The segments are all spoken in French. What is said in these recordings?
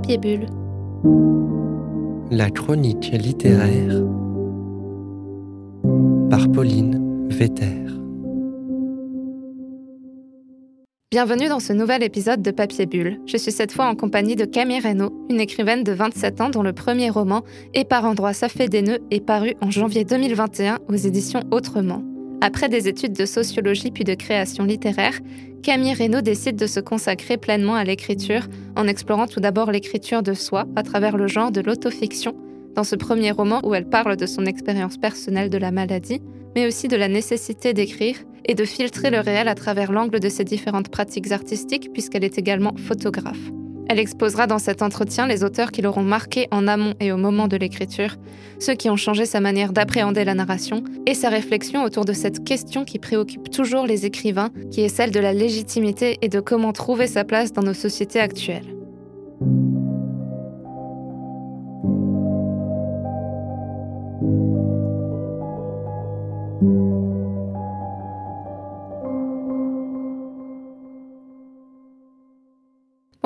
Papier Bulle. La chronique littéraire par Pauline Vetter. Bienvenue dans ce nouvel épisode de Papier Bulle. Je suis cette fois en compagnie de Camille Reynaud, une écrivaine de 27 ans dont le premier roman, Et par endroits ça fait des nœuds, est paru en janvier 2021 aux éditions Autrement. Après des études de sociologie puis de création littéraire, Camille Reynaud décide de se consacrer pleinement à l'écriture en explorant tout d'abord l'écriture de soi à travers le genre de l'autofiction, dans ce premier roman où elle parle de son expérience personnelle de la maladie, mais aussi de la nécessité d'écrire et de filtrer le réel à travers l'angle de ses différentes pratiques artistiques puisqu'elle est également photographe. Elle exposera dans cet entretien les auteurs qui l'auront marqué en amont et au moment de l'écriture, ceux qui ont changé sa manière d'appréhender la narration, et sa réflexion autour de cette question qui préoccupe toujours les écrivains, qui est celle de la légitimité et de comment trouver sa place dans nos sociétés actuelles.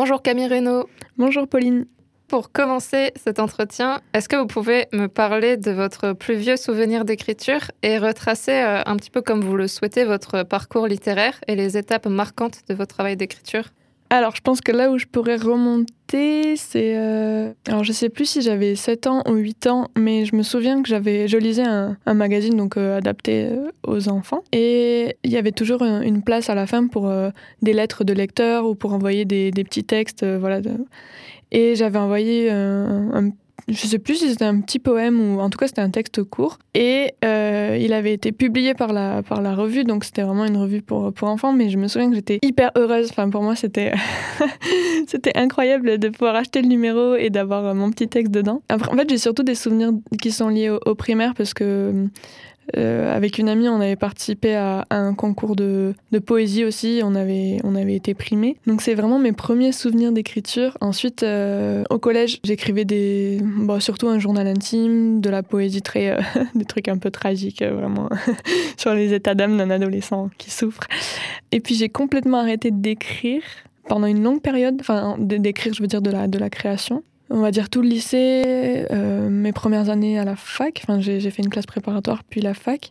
Bonjour Camille Reynaud. Bonjour Pauline. Pour commencer cet entretien, est-ce que vous pouvez me parler de votre plus vieux souvenir d'écriture et retracer euh, un petit peu comme vous le souhaitez votre parcours littéraire et les étapes marquantes de votre travail d'écriture? Alors, je pense que là où je pourrais remonter, c'est. Euh, alors, je sais plus si j'avais 7 ans ou 8 ans, mais je me souviens que j'avais, je lisais un, magazine donc euh, adapté euh, aux enfants. Et il y avait toujours une place à la fin pour des lettres de lecteurs ou pour envoyer des, petits textes. voilà. Et j'avais envoyé un, un je sais plus si c'était un petit poème ou en tout cas c'était un texte court. Et euh, il avait été publié par la, par la revue, donc c'était vraiment une revue pour, pour enfants. Mais je me souviens que j'étais hyper heureuse. Enfin, pour moi, c'était c'était incroyable de pouvoir acheter le numéro et d'avoir mon petit texte dedans. Après, en fait, j'ai surtout des souvenirs qui sont liés au, au primaire parce que euh, avec une amie, on avait participé à, un concours de, poésie aussi. On avait, on avait été primés. Donc c'est vraiment mes premiers souvenirs d'écriture. Ensuite, euh, au collège, j'écrivais des, bon, surtout un journal intime, de la poésie très, euh, des trucs un peu tragiques, vraiment sur les états d'âme d'un adolescent qui souffre. Et puis j'ai complètement arrêté d'écrire pendant une longue période. Enfin, d'écrire, je veux dire de la, de la création on va dire tout le lycée, euh, mes premières années à la fac. Enfin, j'ai fait une classe préparatoire puis la fac.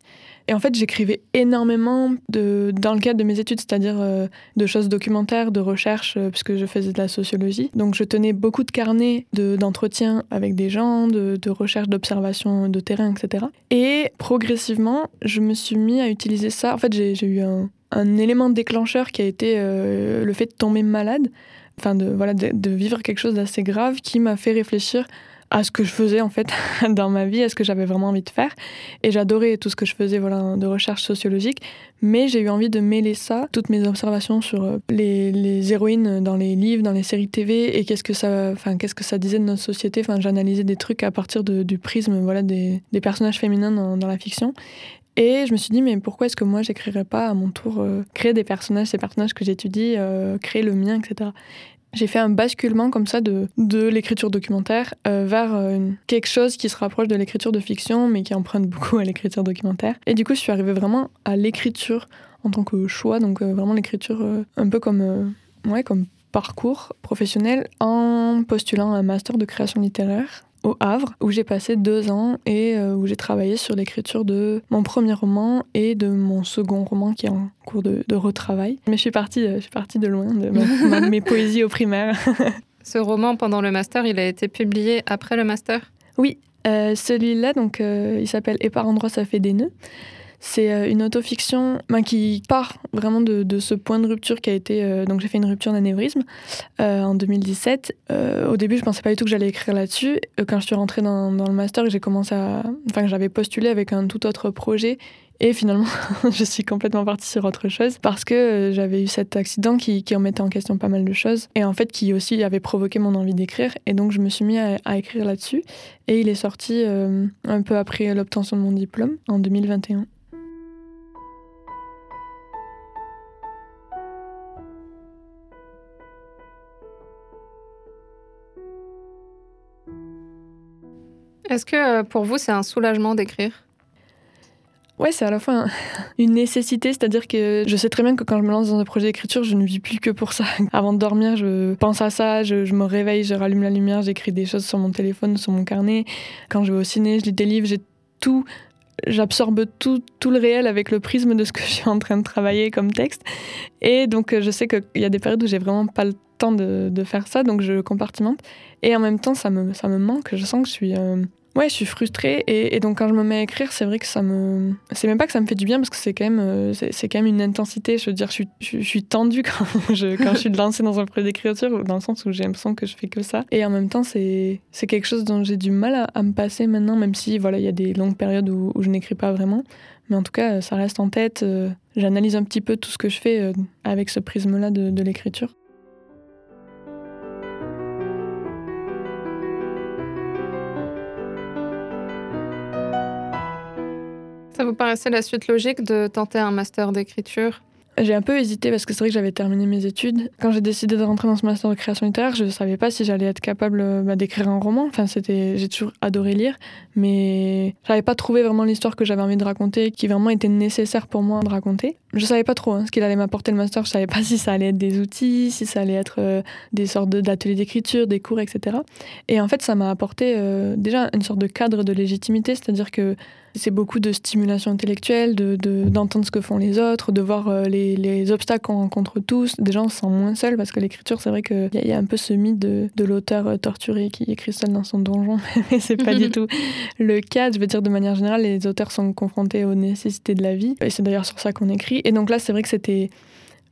Et en fait, j'écrivais énormément de, dans le cadre de mes études, c'est-à-dire euh, de choses documentaires, de recherches, euh, puisque je faisais de la sociologie. Donc, je tenais beaucoup de carnets d'entretien avec des gens, de, de recherche, d'observation de terrain, etc. Et progressivement, je me suis mis à utiliser ça. En fait, j'ai eu un, un, élément déclencheur qui a été le fait de tomber malade enfin de, voilà, de, vivre quelque chose d'assez grave qui m'a fait réfléchir à ce que je faisais en fait dans ma vie, à ce que j'avais vraiment envie de faire. Et j'adorais tout ce que je faisais voilà, de recherche sociologique, mais j'ai eu envie de mêler ça, toutes mes observations sur euh, les, les héroïnes dans les livres, dans les séries TV, et qu'est-ce que ça, enfin, qu'est-ce que ça disait de notre société. Enfin, j'analysais des trucs à partir de, du prisme voilà, des, des personnages féminins dans, dans, la fiction. Et je me suis dit, mais pourquoi est-ce que moi, j'écrirais pas à mon tour euh, créer des personnages, ces personnages que j'étudie, euh, créer le mien, etc. J'ai fait un basculement comme ça de, de l'écriture documentaire euh, vers quelque chose qui se rapproche de l'écriture de fiction, mais qui emprunte beaucoup à l'écriture documentaire. Et du coup, je suis arrivée vraiment à l'écriture en tant que choix, donc vraiment l'écriture un peu comme, ouais, comme parcours professionnel en postulant un master de création littéraire au Havre, où j'ai passé deux ans et euh, où j'ai travaillé sur l'écriture de mon premier roman et de mon second roman qui est en cours de, retravail. Mais je suis partie, euh, je suis partie de loin de mes poésies au primaire. Ce roman, pendant le master, il a été publié après le master? Oui, euh, celui-là, donc, il s'appelle Et par endroits ça fait des nœuds. C'est euh, une autofiction ben, qui part vraiment de, ce point de rupture qui a été. Euh, donc, j'ai fait une rupture d'anévrisme euh, en 2017. au début, je pensais pas du tout que j'allais écrire là-dessus. Quand je suis rentrée dans, le master, j'ai commencé à. Enfin, j'avais postulé avec un tout autre projet. Et finalement, je suis complètement partie sur autre chose parce que j'avais eu cet accident qui, qui, en mettait en question pas mal de choses et en fait qui aussi avait provoqué mon envie d'écrire. Et donc, je me suis mis à écrire là-dessus. Et il est sorti un peu après l'obtention de mon diplôme en 2021. Est-ce que euh, pour vous, c'est un soulagement d'écrire? Ouais, c'est à la fois une nécessité, c'est-à-dire que je sais très bien que quand je me lance dans un projet d'écriture, je ne vis plus que pour ça. Avant de dormir, je pense à ça, je, me réveille, je rallume la lumière, j'écris des choses sur mon téléphone, sur mon carnet. Quand je vais au ciné, je lis des livres, j'ai tout j'absorbe tout, tout, le réel avec le prisme de ce que je suis en train de travailler comme texte. Et donc, je sais qu'il y a des périodes où j'ai vraiment pas le temps de, de, faire ça, donc je compartimente. Et en même temps, ça me, ça me manque. Je sens que je suis. Euh, Ouais, je suis frustrée et, donc quand je me mets à écrire, c'est vrai que ça me. C'est même pas que ça me fait du bien parce que c'est quand même, euh, c'est quand même une intensité. Je veux dire, je suis, tendue quand je, quand je suis lancée dans un projet d'écriture, dans le sens où j'ai l'impression que je fais que ça. Et en même temps, c'est quelque chose dont j'ai du mal à, me passer maintenant, même si voilà, il y a des longues périodes où, je n'écris pas vraiment. Mais en tout cas, ça reste en tête. Euh, j'analyse un petit peu tout ce que je fais euh, avec ce prisme-là de l'écriture. Vous paraissait la suite logique de tenter un master d'écriture? J'ai un peu hésité parce que c'est vrai que j'avais terminé mes études. Quand j'ai décidé de rentrer dans ce master de création littéraire, je ne savais pas si j'allais être capable euh, bah, d'écrire un roman. Enfin, c'était, j'ai toujours adoré lire, mais j'avais pas trouvé vraiment l'histoire que j'avais envie de raconter, qui vraiment était nécessaire pour moi de raconter. Je savais pas trop hein, ce qu'il allait m'apporter le master. Je savais pas si ça allait être des outils, si ça allait être euh, des sortes d'ateliers d'écriture, des cours, etc. Et en fait, ça m'a apporté euh, déjà une sorte de cadre de légitimité, c'est-à-dire que c'est beaucoup de stimulation intellectuelle, d'entendre de, ce que font les autres, de voir euh, les, les, obstacles qu'on rencontre tous. Des gens se sentent moins seuls parce que l'écriture, c'est vrai qu'il y, y, a un peu ce mythe de, de l'auteur torturé qui écrit seul dans son donjon, mais c'est pas du tout le cas. Je veux dire, de manière générale, les auteurs sont confrontés aux nécessités de la vie. Et c'est d'ailleurs sur ça qu'on écrit. Et donc là, c'est vrai que c'était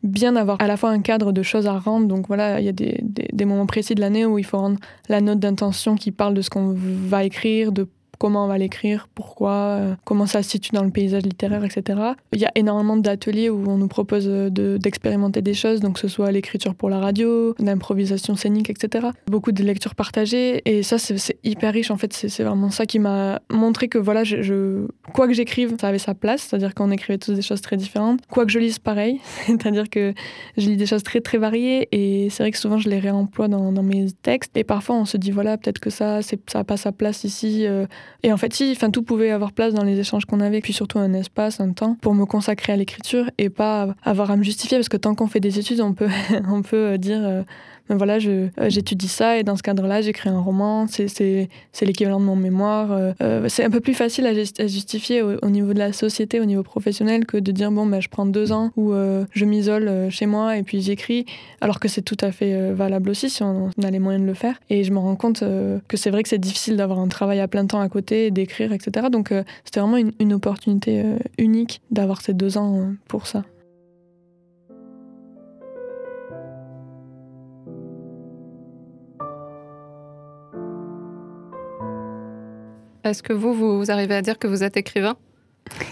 bien d'avoir à la fois un cadre de choses à rendre. Donc voilà, il y a des, moments précis de l'année où il faut rendre la note d'intention qui parle de ce qu'on va écrire, de comment on va l'écrire, pourquoi, euh, comment ça se situe dans le paysage littéraire, etc. Il y a énormément d'ateliers où on nous propose d'expérimenter des choses, donc que ce soit l'écriture pour la radio, l'improvisation scénique, etc. Beaucoup de lectures partagées, et ça c'est hyper riche en fait, c'est vraiment ça qui m'a montré que voilà, quoi que j'écrive, ça avait sa place, c'est-à-dire qu'on écrivait tous des choses très différentes. Quoi que je lise, pareil, c'est-à-dire que je lis des choses très très variées, et c'est vrai que souvent je les réemploie dans, dans, mes textes, et parfois on se dit voilà, peut-être que ça, ça n'a pas sa place ici. Euh, et en fait, si, enfin, tout pouvait avoir place dans les échanges qu'on avait, puis surtout un espace, un temps pour me consacrer à l'écriture et pas avoir à me justifier, parce que tant qu'on fait des études, on peut, on peut dire euh, voilà, euh, j'étudie ça et dans ce cadre-là, j'écris un roman, c'est l'équivalent de mon mémoire. Euh, euh, c'est un peu plus facile à, justifier au, niveau de la société, au niveau professionnel, que de dire bon, ben, je prends deux ans où je m'isole chez moi et puis j'écris, alors que c'est tout à fait valable aussi si on, a les moyens de le faire. Et je me rends compte que c'est vrai que c'est difficile d'avoir un travail à plein temps à côté, d'écrire, etc. Donc c'était vraiment une, une opportunité unique d'avoir ces deux ans pour ça. Est-ce que vous, vous arrivez à dire que vous êtes écrivain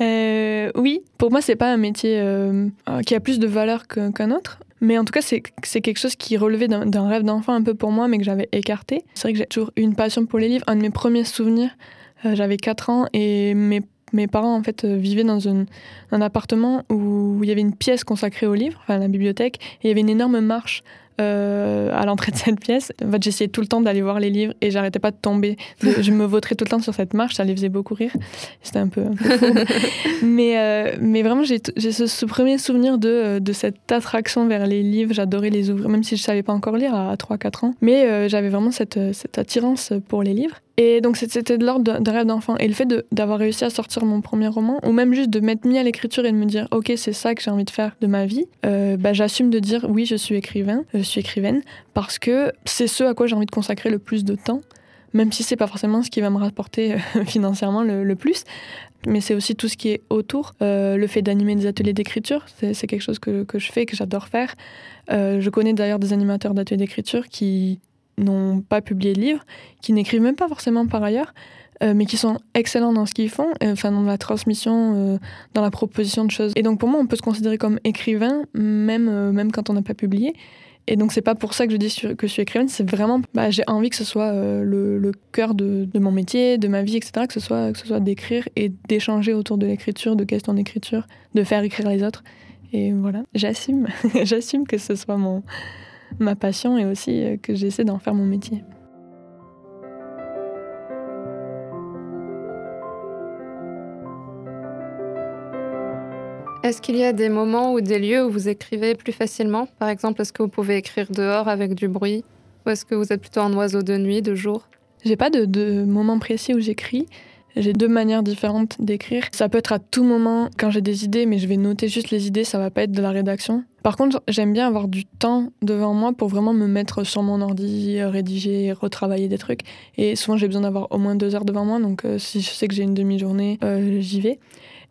euh, Oui, pour moi, c'est pas un métier euh, qui a plus de valeur qu'un autre. Mais en tout cas, c'est quelque chose qui relevait d'un rêve d'enfant un peu pour moi, mais que j'avais écarté. C'est vrai que j'ai toujours eu une passion pour les livres. Un de mes premiers souvenirs, euh, j'avais 4 ans et mes, mes parents en fait vivaient dans un, un appartement où il y avait une pièce consacrée aux livres, enfin la bibliothèque, et il y avait une énorme marche euh, à l'entrée de cette pièce. En fait, j'essayais tout le temps d'aller voir les livres et j'arrêtais pas de tomber. je me vautrais tout le temps sur cette marche, ça les faisait beaucoup rire. C'était un peu, mais, euh, mais vraiment, j'ai ce, premier souvenir de, euh, de cette attraction vers les livres. J'adorais les ouvrir, même si je savais pas encore lire à, 3-4 ans. Mais j'avais vraiment cette, cette attirance pour les livres. Et donc c'était de l'ordre d'un rêve d'enfant. Et le fait d'avoir réussi à sortir mon premier roman, ou même juste de m'être mis à l'écriture et de me dire, ok, c'est ça que j'ai envie de faire de ma vie, euh, bah, j'assume de dire, oui, je suis écrivain, je écrivaine, parce que c'est ce à quoi j'ai envie de consacrer le plus de temps, même si c'est pas forcément ce qui va me rapporter euh, financièrement le, plus. Mais c'est aussi tout ce qui est autour. Euh, le fait d'animer des ateliers d'écriture, c'est quelque chose que, que, je fais, que j'adore faire. je connais d'ailleurs des animateurs d'ateliers d'écriture qui n'ont pas publié de livre, qui n'écrivent même pas forcément par ailleurs, euh, mais qui sont excellents dans ce qu'ils font, euh, enfin dans la transmission, euh, dans la proposition de choses. Et donc pour moi, on peut se considérer comme écrivain, même, même quand on n'a pas publié. Et donc c'est pas pour ça que je dis que je suis écrivaine, c'est vraiment, bah, j'ai envie que ce soit le, le, cœur de, de, mon métier, de ma vie, etc., que ce soit, soit d'écrire et d'échanger autour de l'écriture, de questions d'écriture, de faire écrire les autres. Et voilà, j'assume, j'assume que ce soit mon, ma passion et aussi euh, que j'essaie d'en faire mon métier. Est-ce qu'il y a des moments ou des lieux où vous écrivez plus facilement? Par exemple, est-ce que vous pouvez écrire dehors avec du bruit? Ou est-ce que vous êtes plutôt un oiseau de nuit, de jour? J'ai pas de, moment précis où j'écris. J'ai deux manières différentes d'écrire. Ça peut être à tout moment quand j'ai des idées, mais je vais noter juste les idées, ça va pas être de la rédaction. Par contre, j'aime bien avoir du temps devant moi pour vraiment me mettre sur mon ordi, rédiger, retravailler des trucs. Et souvent, j'ai besoin d'avoir au moins deux heures devant moi, donc euh, si je sais que j'ai une demi-journée, euh, j'y vais.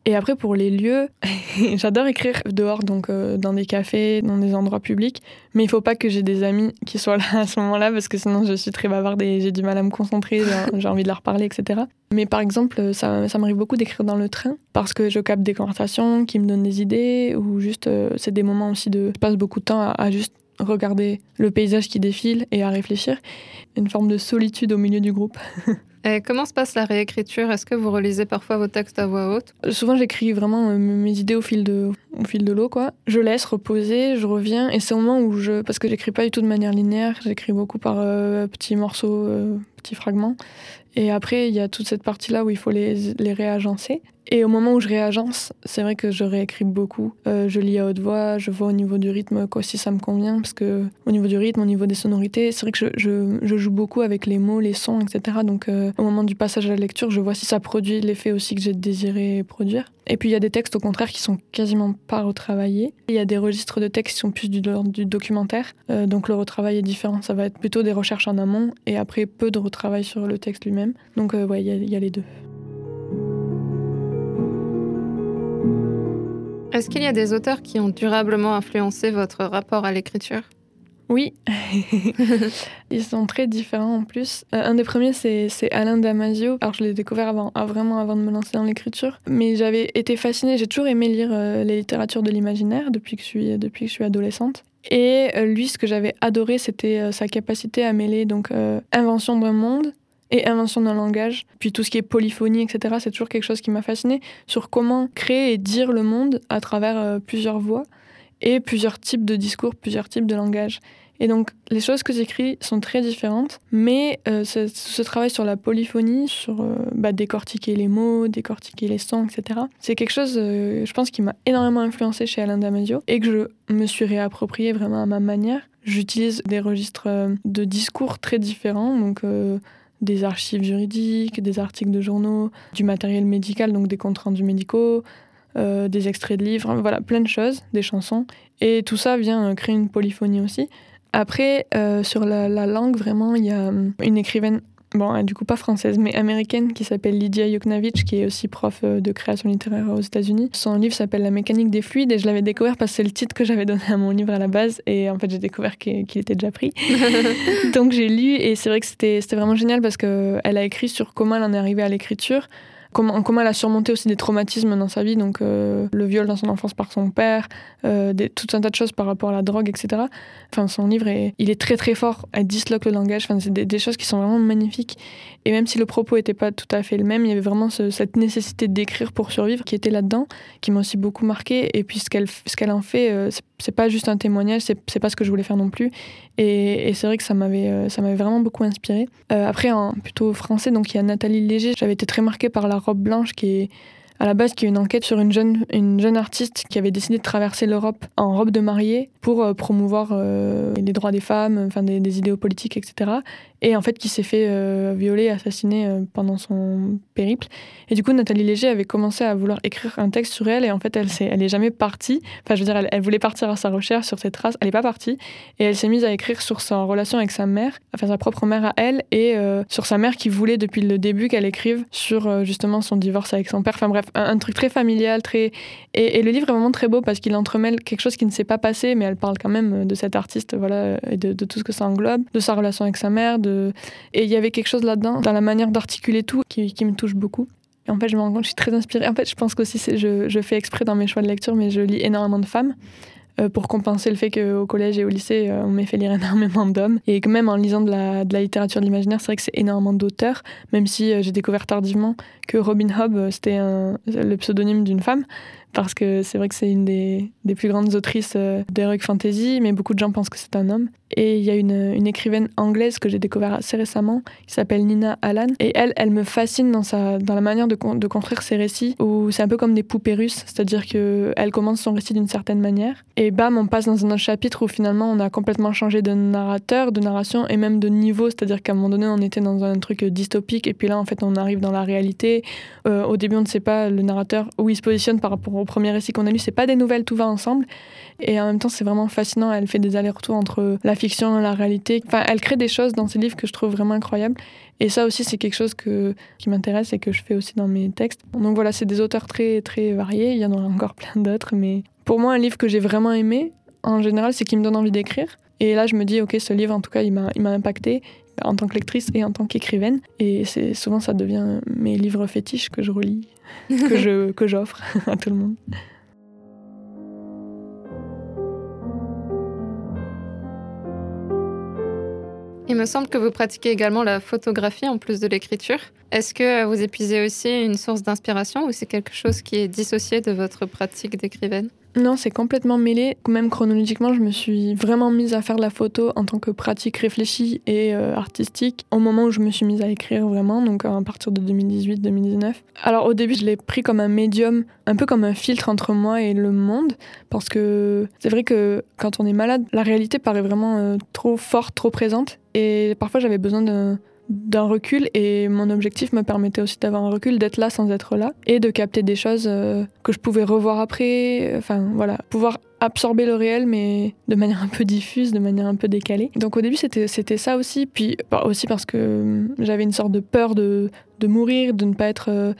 Et après, pour les lieux, j'adore écrire dehors, donc euh, dans des cafés, dans des endroits publics. Mais il faut pas que j'ai des amis qui soient là à ce moment-là, parce que sinon je suis très bavarde et j'ai du mal à me concentrer, j'ai envie de leur parler, etc. Mais par exemple, ça, ça m'arrive beaucoup d'écrire dans le train, parce que je capte des conversations qui me donnent des idées, ou juste, euh, c'est des moments aussi de. Je passe beaucoup de temps à, à juste regarder le paysage qui défile et à réfléchir. Une forme de solitude au milieu du groupe. Et comment se passe la réécriture? Est-ce que vous relisez parfois vos textes à voix haute? Souvent, j'écris vraiment euh, mes idées au fil de, au fil de l'eau, quoi. Je laisse reposer, je reviens, et c'est au moment où je, parce que j'écris pas du tout de manière linéaire, j'écris beaucoup par euh, petits morceaux, euh, petits fragments. Et après, il y a toute cette partie-là où il faut les, réagencer. Et au moment où je réagence, c'est vrai que je réécris beaucoup. Euh, je lis à haute voix, je vois au niveau du rythme quoi, si ça me convient, parce que au niveau du rythme, au niveau des sonorités, c'est vrai que je, joue beaucoup avec les mots, les sons, etc. Donc euh, au moment du passage à la lecture, je vois si ça produit l'effet aussi que j'ai désiré produire. Et puis il y a des textes au contraire qui sont quasiment pas retravaillés. Il y a des registres de textes qui sont plus du, du documentaire, euh, donc le retravail est différent. Ça va être plutôt des recherches en amont et après peu de retravail sur le texte lui-même. Donc euh, il y, a les deux. Est-ce qu'il y a des auteurs qui ont durablement influencé votre rapport à l'écriture? Oui, ils sont très différents en plus. Euh, un des premiers, c'est Alain Damasio. Alors, je l'ai découvert avant, ah, vraiment avant de me lancer dans l'écriture. Mais j'avais été fascinée, j'ai toujours aimé lire euh, les littératures de l'imaginaire depuis, que je suis, depuis que je suis adolescente. Et euh, lui, ce que j'avais adoré, c'était sa capacité à mêler donc invention d'un monde et invention d'un langage. Puis tout ce qui est polyphonie, etc., c'est toujours quelque chose qui m'a fasciné sur comment créer et dire le monde à travers plusieurs voix et plusieurs types de discours, plusieurs types de langage. Et donc, les choses que j'écris sont très différentes, mais euh, ce, travail sur la polyphonie, sur euh, bah, décortiquer les mots, décortiquer les sons, etc., c'est quelque chose, euh, je pense, qui m'a énormément influencé chez Alain Damasio et que je me suis réapproprié vraiment à ma manière. J'utilise des registres de discours très différents, donc des archives juridiques, des articles de journaux, du matériel médical, donc des comptes rendus médicaux, euh, des extraits de livres, voilà, plein de choses, des chansons. Et tout ça vient créer une polyphonie aussi. Après, euh, sur la, la, langue, vraiment, il y a une écrivaine, bon, du coup pas française, mais américaine, qui s'appelle Lydia Yuknavitch, qui est aussi prof euh, de création littéraire aux États-Unis. Son livre s'appelle La mécanique des fluides, et je l'avais découvert parce que c'est le titre que j'avais donné à mon livre à la base, et en fait j'ai découvert qu'il qu était déjà pris. Donc j'ai lu, et c'est vrai que c'était vraiment génial parce qu'elle a écrit sur comment elle en est arrivée à l'écriture comment, elle a surmonté aussi des traumatismes dans sa vie, donc euh, le viol dans son enfance par son père, euh, tout un tas de choses par rapport à la drogue, etc. Enfin, son livre, est, il est très très fort, elle disloque le langage, enfin, c'est des, choses qui sont vraiment magnifiques. Et même si le propos n'était pas tout à fait le même, il y avait vraiment ce, cette nécessité d'écrire pour survivre qui était là-dedans, qui m'a aussi beaucoup marqué. Et puis ce qu'elle qu'elle en fait, euh, c'est pas juste un témoignage, c'est pas ce que je voulais faire non plus. Et, c'est vrai que ça m'avait euh, vraiment beaucoup inspiré. Après, en plutôt français, donc il y a Nathalie Léger. J'avais été très marquée par La robe blanche qui est à la base qui est une enquête sur une jeune, une jeune artiste qui avait décidé de traverser l'Europe en robe de mariée pour euh, promouvoir euh, les droits des femmes, enfin des, des, idéaux politiques, etc. Et en fait qui s'est fait euh, violer, assassiner euh, pendant son périple. Et du coup Nathalie Léger avait commencé à vouloir écrire un texte sur elle et en fait elle est, elle jamais partie. Enfin je veux dire elle, voulait partir à sa recherche sur ses traces, elle n'est pas partie et elle s'est mise à écrire sur sa relation avec sa mère, enfin sa propre mère à elle et euh, sur sa mère qui voulait depuis le début qu'elle écrive sur justement son divorce avec son père. Enfin bref un, truc très familial, très et, le livre est vraiment très beau parce qu'il entremêle quelque chose qui ne s'est pas passé mais elle parle quand même de cette artiste voilà et de, de tout ce que ça englobe, de sa relation avec sa mère, de et il y avait quelque chose là-dedans, dans la manière d'articuler tout, qui, me touche beaucoup. En fait, je me rends compte, je suis très inspirée. En fait, je pense qu'aussi, je, je fais exprès dans mes choix de lecture, mais je lis énormément de femmes euh, pour compenser le fait qu'au collège et au lycée, euh, on m'ait fait lire énormément d'hommes. Et que même en lisant de la, littérature de l'imaginaire, c'est vrai que c'est énormément d'auteurs, même si euh, j'ai découvert tardivement que Robin Hobb, c'était le pseudonyme d'une femme parce que c'est vrai que c'est une des, des, plus grandes autrices euh, d'heroic fantasy, mais beaucoup de gens pensent que c'est un homme. Et il y a une, une écrivaine anglaise que j'ai découvert assez récemment, qui s'appelle Nina Allan. Et elle, elle me fascine dans, sa, dans la manière de, de construire ses récits, où c'est un peu comme des poupées russes, c'est-à-dire qu'elle commence son récit d'une certaine manière. Et bam, on passe dans un autre chapitre où finalement on a complètement changé de narrateur, de narration et même de niveau, c'est-à-dire qu'à un moment donné on était dans un truc dystopique et puis là en fait on arrive dans la réalité. Euh, au début on ne sait pas le narrateur où il se positionne par rapport au premier récit qu'on a lu, c'est pas des nouvelles, tout va ensemble. Et en même temps, c'est vraiment fascinant. Elle fait des allers-retours entre la fiction et la réalité. Enfin, elle crée des choses dans ses livres que je trouve vraiment incroyables. Et ça aussi, c'est quelque chose que, qui m'intéresse et que je fais aussi dans mes textes. Donc voilà, c'est des auteurs très, très variés. Il y en a encore plein d'autres. Mais pour moi, un livre que j'ai vraiment aimé, en général, c'est qui me donne envie d'écrire. Et là, je me dis, OK, ce livre, en tout cas, il m'a impacté en tant que lectrice et en tant qu'écrivaine. Et c'est souvent, ça devient mes livres fétiches que je relis, que je que j'offre à tout le monde. Il me semble que vous pratiquez également la photographie en plus de l'écriture. Est-ce que vous épuisez aussi une source d'inspiration ou c'est quelque chose qui est dissocié de votre pratique d'écrivaine? Non, c'est complètement mêlé. Même chronologiquement, je me suis vraiment mise à faire de la photo en tant que pratique réfléchie et euh, artistique au moment où je me suis mise à écrire vraiment, donc à partir de 2018-2019. Alors au début, je l'ai pris comme un médium, un peu comme un filtre entre moi et le monde, parce que c'est vrai que quand on est malade, la réalité paraît vraiment euh, trop forte, trop présente. Et parfois, j'avais besoin d'un d'un recul et mon objectif me permettait aussi d'avoir un recul, d'être là sans être là et de capter des choses euh, que je pouvais revoir après, enfin voilà, pouvoir absorber le réel mais de manière un peu diffuse, de manière un peu décalée. Donc au début c'était c'était ça aussi, puis bah, aussi parce que euh, j'avais une sorte de peur de, de mourir, de ne pas être euh,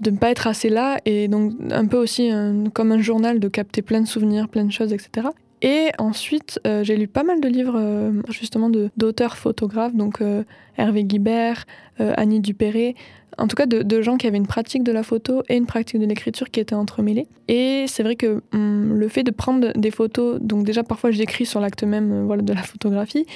de ne pas être assez là et donc un peu aussi comme un journal de capter plein de souvenirs, plein de choses, etc. Et ensuite, euh, j'ai lu pas mal de livres euh, justement d'auteurs photographes, donc euh, Hervé Guibert, Annie Dupéré, en tout cas de, gens qui avaient une pratique de la photo et une pratique de l'écriture qui étaient entremêlées. Et c'est vrai que hum, le fait de prendre des photos, donc déjà parfois j'écris sur l'acte même euh, voilà, de la photographie,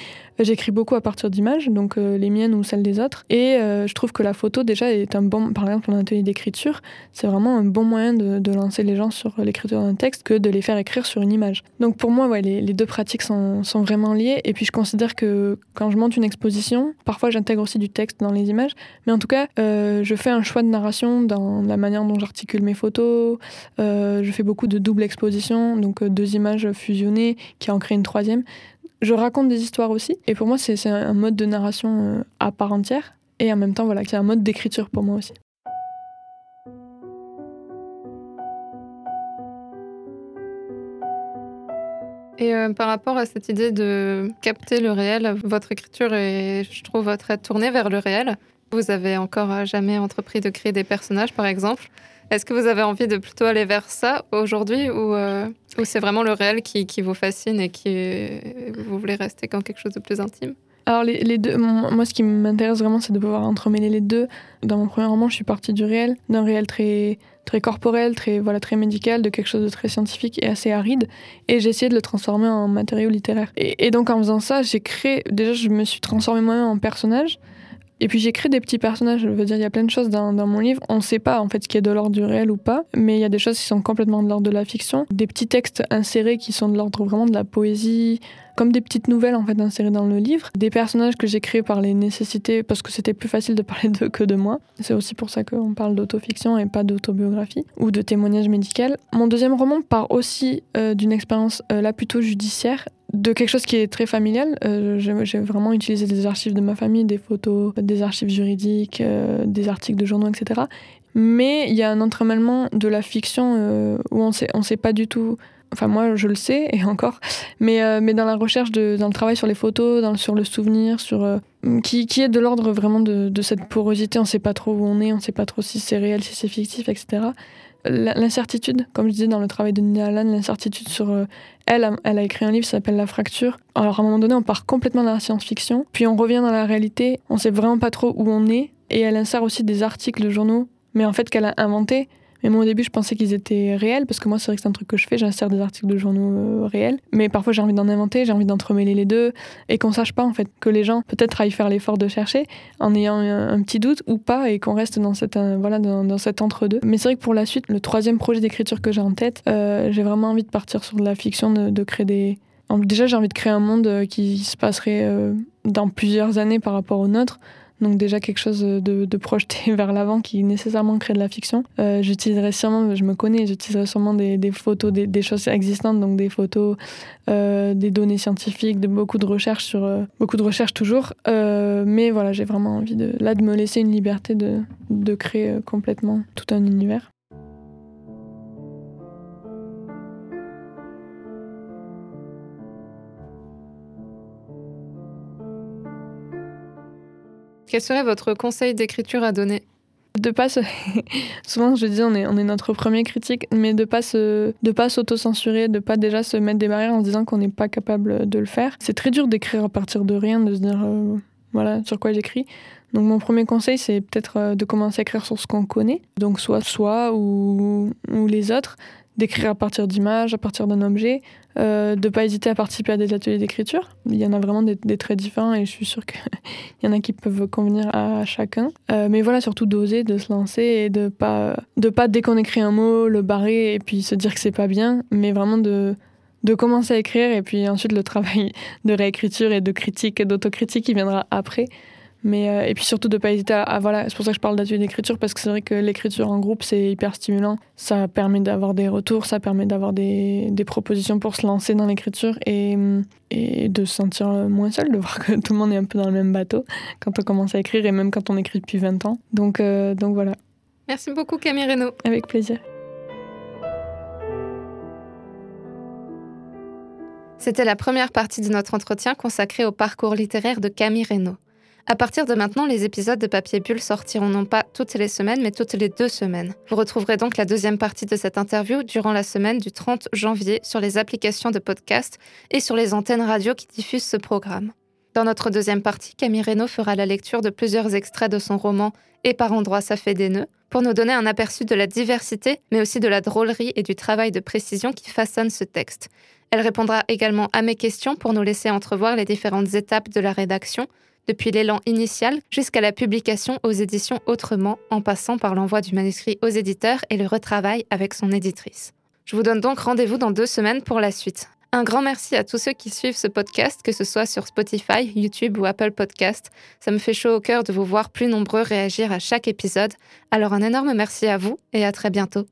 euh, j'écris beaucoup à partir d'images, donc euh, les miennes ou celles des autres. Et je trouve que la photo déjà est un bon, par exemple en atelier d'écriture, c'est vraiment un bon moyen de, lancer les gens sur l'écriture d'un texte que de les faire écrire sur une image. Donc pour moi, ouais, les, deux pratiques sont, sont vraiment liées. Et puis je considère que quand je monte une exposition, parfois j'intègre aussi du texte dans les images, mais en tout cas, je fais un choix de narration dans la manière dont j'articule mes photos. Euh, je fais beaucoup de double exposition, donc euh, deux images fusionnées qui en créent une troisième. Je raconte des histoires aussi, et pour moi, c'est un mode de narration à part entière, et en même temps, voilà, c'est un mode d'écriture pour moi aussi. Et par rapport à cette idée de capter le réel, votre écriture est, je trouve, très tournée vers le réel. Vous avez encore euh, jamais entrepris de créer des personnages, par exemple. Est-ce que vous avez envie de plutôt aller vers ça aujourd'hui ou, euh, c'est vraiment le réel qui, vous fascine et qui vous voulez rester comme quelque chose de plus intime? Alors les, deux, moi ce qui m'intéresse vraiment c'est de pouvoir entremêler les deux. Dans mon premier roman je suis partie du réel, d'un réel très, très corporel, très, voilà, très médical, de quelque chose de très scientifique et assez aride, et j'ai essayé de le transformer en matériau littéraire. Et donc en faisant ça j'ai créé, déjà je me suis transformée moi-même en personnage, et puis j'écris des petits personnages, je veux dire, il y a plein de choses dans, mon livre. On ne sait pas en fait ce qui est de l'ordre du réel ou pas, mais il y a des choses qui sont complètement de l'ordre de la fiction. Des petits textes insérés qui sont de l'ordre vraiment de la poésie, comme des petites nouvelles en fait insérées dans le livre. Des personnages que j'ai créés par les nécessités, parce que c'était plus facile de parler d'eux que de moi. C'est aussi pour ça qu'on parle d'autofiction et pas d'autobiographie ou de témoignage médical. Mon deuxième roman part aussi euh, d'une expérience euh, là plutôt judiciaire de quelque chose qui est très familial. Euh, j'ai vraiment utilisé des archives de ma famille, des photos, des archives juridiques, euh, des articles de journaux, etc. Mais il y a un entremêlement de la fiction euh, où on on sait pas du tout. Enfin, moi, je le sais, et encore. Mais, mais dans la recherche, de, dans le travail sur les photos, sur le souvenir, sur, qui, qui est de l'ordre vraiment de, de, cette porosité. On sait pas trop où on est, on sait pas trop si c'est réel, si c'est fictif, etc l'incertitude, comme je disais dans le travail de Nina Allan, l'incertitude sur euh, elle, elle a écrit un livre qui s'appelle La fracture. Alors à un moment donné, on part complètement dans la science-fiction, puis on revient dans la réalité, on sait vraiment pas trop où on est, et elle insère aussi des articles de journaux, mais en fait qu'elle a inventé, Mais moi, au début, je pensais qu'ils étaient réels, parce que moi, c'est vrai que c'est un truc que je fais, j'insère des articles de journaux euh, réels. Mais parfois, j'ai envie d'en inventer, j'ai envie d'entremêler les deux, et qu'on sache pas, en fait, que les gens peut-être aillent faire l'effort de chercher en ayant un, petit doute ou pas, et qu'on reste dans, cette, euh, voilà, dans, cet entre-deux. Mais c'est vrai que pour la suite, le troisième projet d'écriture que j'ai en tête, euh, j'ai vraiment envie de partir sur de la fiction, de, de créer des. Déjà, j'ai envie de créer un monde qui se passerait dans plusieurs années par rapport au nôtre. Donc déjà quelque chose de, de projeté vers l'avant qui nécessairement crée de la fiction. Euh, j'utiliserai sûrement, je me connais, j'utiliserai sûrement des, des photos, des, des, choses existantes, donc des photos, euh, des données scientifiques, de beaucoup de recherches sur euh, beaucoup de recherches toujours. mais voilà, j'ai vraiment envie de là de me laisser une liberté de, de créer complètement tout un univers. Quel serait votre conseil d'écriture à donner? De pas se... souvent je dis on est on est notre premier critique mais de pas se de pas s'auto-censurer de pas déjà se mettre des barrières en se disant qu'on n'est pas capable de le faire. C'est très dur d'écrire à partir de rien de se dire euh, voilà sur quoi j'écris. Donc mon premier conseil c'est peut-être euh, de commencer à écrire sur ce qu'on connaît. Donc soit soi ou, ou les autres d'écrire à partir d'images, à partir d'un objet, euh, de ne pas hésiter à participer à des ateliers d'écriture. Il y en a vraiment des, très différents et je suis sûre qu'il y en a qui peuvent convenir à chacun. Euh, mais voilà, surtout d'oser, de se lancer et de pas, de pas dès qu'on écrit un mot, le barrer et puis se dire que c'est pas bien, mais vraiment de, de commencer à écrire et puis ensuite le travail de réécriture et de critique et d'autocritique qui viendra après. Mais, euh, et puis surtout de ne pas hésiter à, voilà, c'est pour ça que je parle d'atelier d'écriture parce que c'est vrai que l'écriture en groupe c'est hyper stimulant. Ça permet d'avoir des retours, ça permet d'avoir des, des, propositions pour se lancer dans l'écriture et, et de se sentir moins seul, de voir que tout le monde est un peu dans le même bateau quand on commence à écrire et même quand on écrit depuis 20 ans. Donc, euh, donc voilà. Merci beaucoup Camille Reynaud. Avec plaisir. C'était la première partie de notre entretien consacrée au parcours littéraire de Camille Reynaud. À partir de maintenant, les épisodes de Papier Bulle sortiront non pas toutes les semaines, mais toutes les deux semaines. Vous retrouverez donc la deuxième partie de cette interview durant la semaine du 30 janvier sur les applications de podcast et sur les antennes radio qui diffusent ce programme. Dans notre deuxième partie, Camille Reynaud fera la lecture de plusieurs extraits de son roman Et par endroits ça fait des nœuds, pour nous donner un aperçu de la diversité, mais aussi de la drôlerie et du travail de précision qui façonne ce texte. Elle répondra également à mes questions pour nous laisser entrevoir les différentes étapes de la rédaction, depuis l'élan initial jusqu'à la publication aux éditions Autrement, en passant par l'envoi du manuscrit aux éditeurs et le retravail avec son éditrice. Je vous donne donc rendez-vous dans deux semaines pour la suite. Un grand merci à tous ceux qui suivent ce podcast, que ce soit sur Spotify, YouTube ou Apple Podcast. Ça me fait chaud au cœur de vous voir plus nombreux réagir à chaque épisode. Alors un énorme merci à vous et à très bientôt.